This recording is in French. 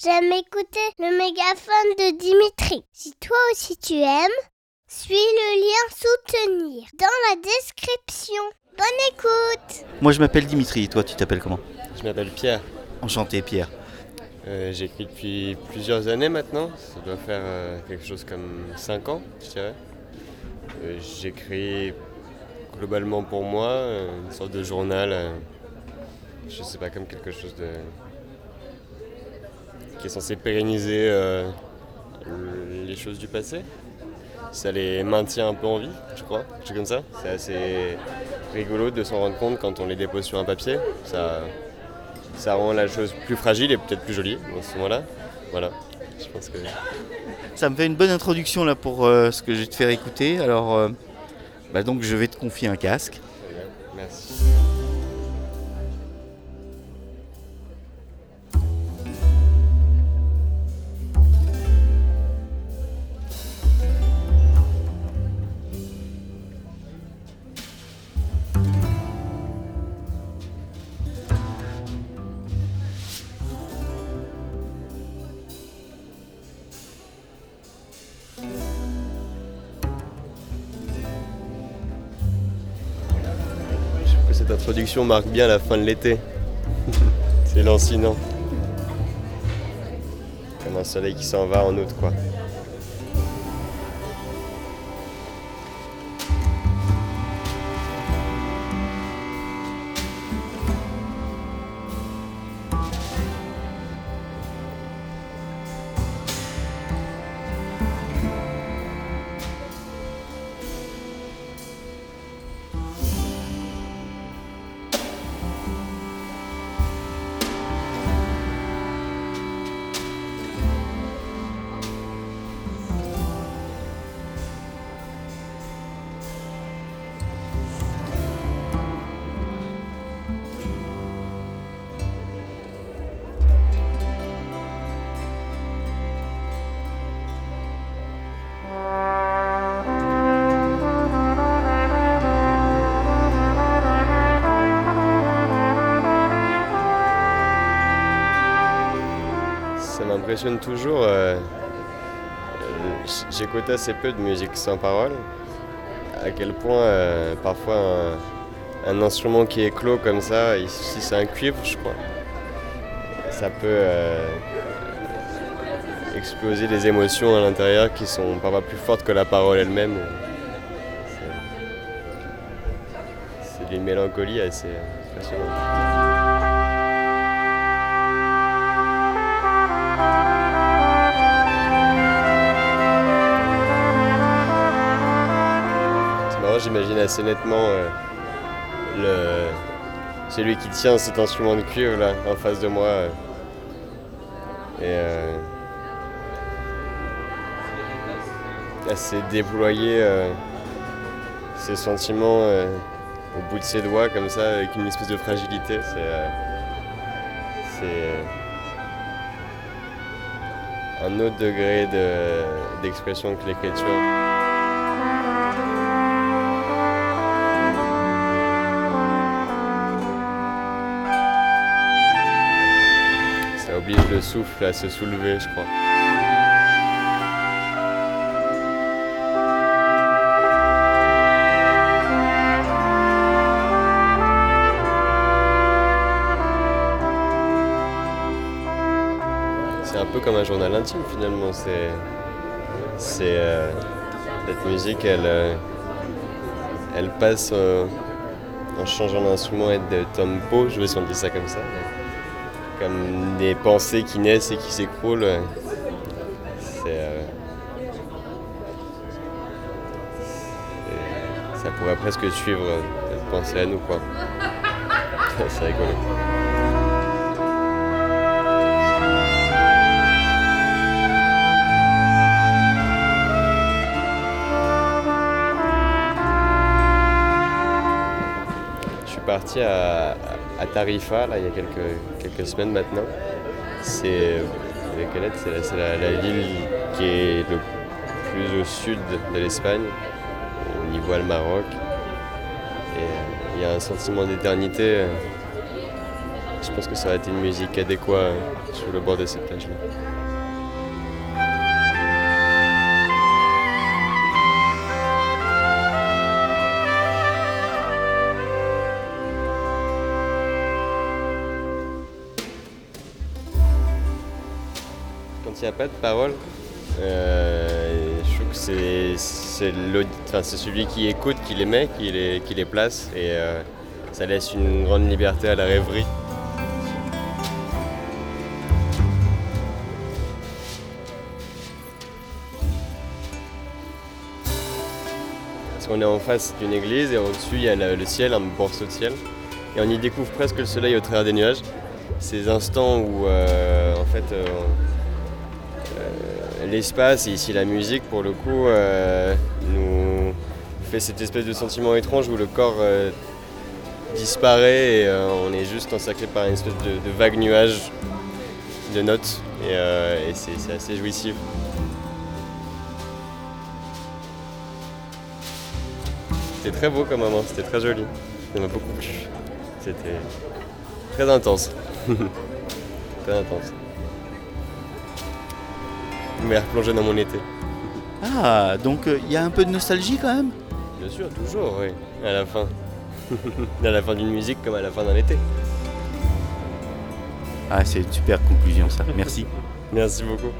j'aime écouter le mégaphone de Dimitri. Si toi aussi tu aimes, suis le lien soutenir dans la description. Bonne écoute Moi je m'appelle Dimitri, toi tu t'appelles comment? Je m'appelle Pierre. Enchanté Pierre. Euh, J'écris depuis plusieurs années maintenant. Ça doit faire euh, quelque chose comme 5 ans, je dirais. Euh, J'écris globalement pour moi, une sorte de journal. euh, je sais pas, comme quelque chose de. Qui est censé pérenniser euh, les choses du passé. Ça les maintient un peu en vie, je crois. Chose comme ça. C'est assez rigolo de s'en rendre compte quand on les dépose sur un papier. Ça, ça rend la chose plus fragile et peut-être plus jolie dans ce moment-là. Voilà. Je pense que. Ça me fait une bonne introduction là pour euh, ce que je vais te faire écouter. Alors euh, bah donc je vais te confier un casque. Merci. Introduction marque bien la fin de l'été. C'est lancinant. Comme un soleil qui s'en va en août, quoi. M'impressionne toujours. euh, euh, J'écoute assez peu de musique sans parole. À quel point euh, parfois un, instrument qui est clos comme ça, ici c'est un cuivre je crois, ça peut exploser des émotions à l'intérieur qui sont parfois plus fortes que la parole elle-même. C'est- des mélancolies assez impressionnantes. Assez nettement euh, celui qui tient cet instrument de cuivre là en face de moi. euh. et euh, assez déployer euh, ses sentiments euh, au bout de ses doigts comme ça avec une espèce de fragilité. C'est euh, c'est un autre degré de- d'expression que l'écriture. Le souffle à se soulever, je crois. C'est un peu comme un journal intime finalement. C'est, c'est euh, cette musique, elle, euh, elle passe en changeant d'instrument et de tempo. Je vais si ça comme ça. Comme des pensées qui naissent et qui s'écroulent. euh, C'est, ça pourrait presque suivre cette pensée à nous quoi. c'est rigolo. Parti à, Tarifa il y a quelques, quelques semaines maintenant. C'est C'est la, la- la ville qui est le plus au sud de l'Espagne, au niveau le Maroc. Euh, il y a un sentiment d'éternité je pense que ça aurait été une musique adéquate euh, sur le bord de cette plage-là. Quand il n'y a pas de parole, euh, je trouve que c'est, celui qui écoute qui les met, qui les, place, et euh, ça laisse une grande liberté à la rêverie. Parce qu'on est en face d'une église et au-dessus il y a le, ciel, un morceau de ciel, et on y découvre presque le soleil au travers des nuages. Ces instants où euh, en fait l'espace et ici la musique pour le coup euh, nous fait cette espèce de sentiment étrange où le corps euh, disparaît et euh, on est juste encerclé par une espèce de, vague nuage de notes et, c'est assez jouissif. C'était très beau comme moment, c'était très joli. Ça m'a beaucoup plu. C'était très intense. très intense. Je m'ai replongé dans mon été. Ah, donc il y a un peu de nostalgie quand même? Bien sûr, toujours, oui. À la fin. à la fin d'une musique comme à la fin d'un été. Ah, c'est une super conclusion ça. Merci. Merci beaucoup.